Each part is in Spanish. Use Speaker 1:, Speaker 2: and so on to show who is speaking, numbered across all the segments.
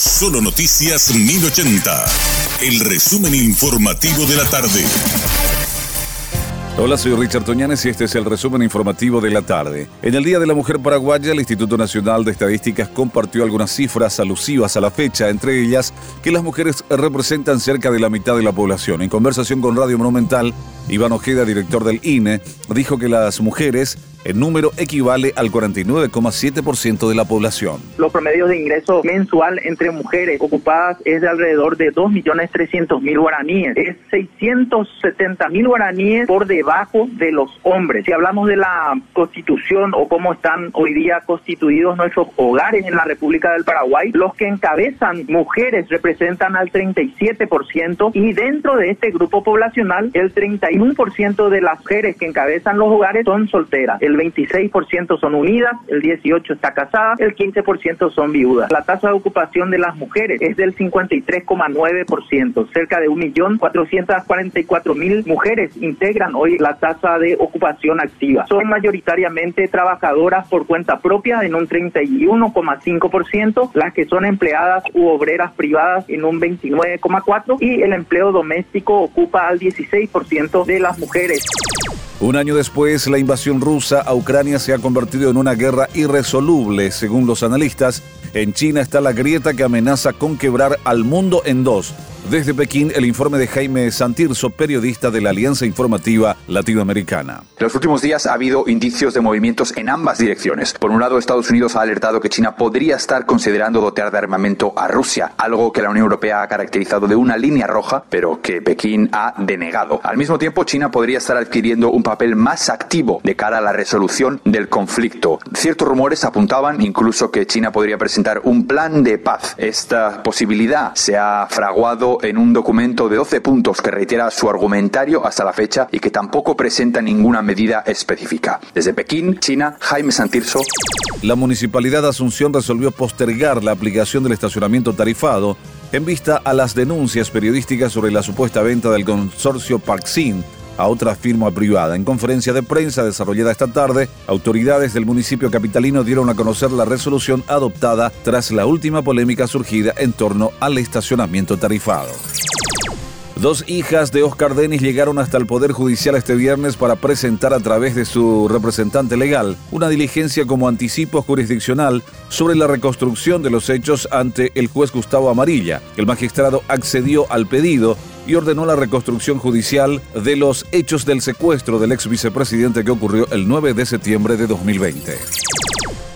Speaker 1: Solo Noticias 1080. El resumen informativo de la tarde.
Speaker 2: Hola, soy Richard Toñanes y este es el resumen informativo de la tarde. En el Día de la Mujer Paraguaya, el Instituto Nacional de Estadísticas compartió algunas cifras alusivas a la fecha, entre ellas que las mujeres representan cerca de la mitad de la población. En conversación con Radio Monumental, Iván Ojeda, director del INE, dijo que las mujeres el número equivale al 49,7% de la población.
Speaker 3: Los promedios de ingreso mensual entre mujeres ocupadas es de alrededor de 2.300.000 guaraníes. Es 670.000 guaraníes por debajo de los hombres. Si hablamos de la constitución o cómo están hoy día constituidos nuestros hogares en la República del Paraguay, los que encabezan mujeres representan al 37% y dentro de este grupo poblacional el 31% de las mujeres que encabezan los hogares son solteras 26% son unidas, el 18% está casada, el 15% son viudas. La tasa de ocupación de las mujeres es del 53,9%, cerca de 1.444.000 mujeres integran hoy la tasa de ocupación activa. Son mayoritariamente trabajadoras por cuenta propia en un 31,5%, las que son empleadas u obreras privadas en un 29,4% y el empleo doméstico ocupa al 16% de las mujeres.
Speaker 2: Un año después, la invasión rusa a Ucrania se ha convertido en una guerra irresoluble, según los analistas. En China está la grieta que amenaza con quebrar al mundo en dos desde Pekín, el informe de Jaime Santirso, periodista de la Alianza Informativa Latinoamericana.
Speaker 4: En los últimos días ha habido indicios de movimientos en ambas direcciones. Por un lado, Estados Unidos ha alertado que China podría estar considerando dotear de armamento a Rusia, algo que la Unión Europea ha caracterizado de una línea roja, pero que Pekín ha denegado. Al mismo tiempo, China podría estar adquiriendo un papel más activo de cara a la resolución del conflicto. Ciertos rumores apuntaban incluso que China podría presentar un plan de paz. Esta posibilidad se ha fraguado en un documento de 12 puntos que reitera su argumentario hasta la fecha y que tampoco presenta ninguna medida específica. Desde Pekín, China, Jaime Santirso.
Speaker 2: La Municipalidad de Asunción resolvió postergar la aplicación del estacionamiento tarifado en vista a las denuncias periodísticas sobre la supuesta venta del consorcio Parksin a otra firma privada. En conferencia de prensa desarrollada esta tarde, autoridades del municipio capitalino dieron a conocer la resolución adoptada tras la última polémica surgida en torno al estacionamiento tarifado. Dos hijas de Oscar Denis llegaron hasta el Poder Judicial este viernes para presentar a través de su representante legal una diligencia como anticipo jurisdiccional sobre la reconstrucción de los hechos ante el juez Gustavo Amarilla. El magistrado accedió al pedido y ordenó la reconstrucción judicial de los hechos del secuestro del ex vicepresidente que ocurrió el 9 de septiembre de 2020.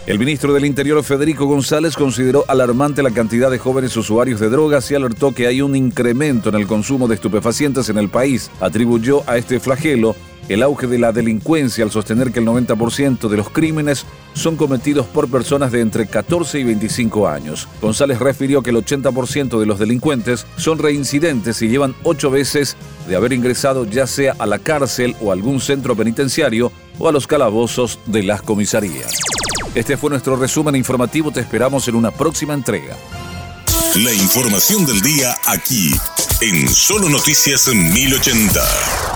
Speaker 2: El ministro del Interior, Federico González, consideró alarmante la cantidad de jóvenes usuarios de drogas y alertó que hay un incremento en el consumo de estupefacientes en el país. Atribuyó a este flagelo el auge de la delincuencia al sostener que el 90% de los crímenes son cometidos por personas de entre 14 y 25 años. González refirió que el 80% de los delincuentes son reincidentes y llevan ocho veces de haber ingresado ya sea a la cárcel o a algún centro penitenciario o a los calabozos de las comisarías. Este fue nuestro resumen informativo, te esperamos en una próxima entrega.
Speaker 1: La información del día aquí, en Solo Noticias 1080.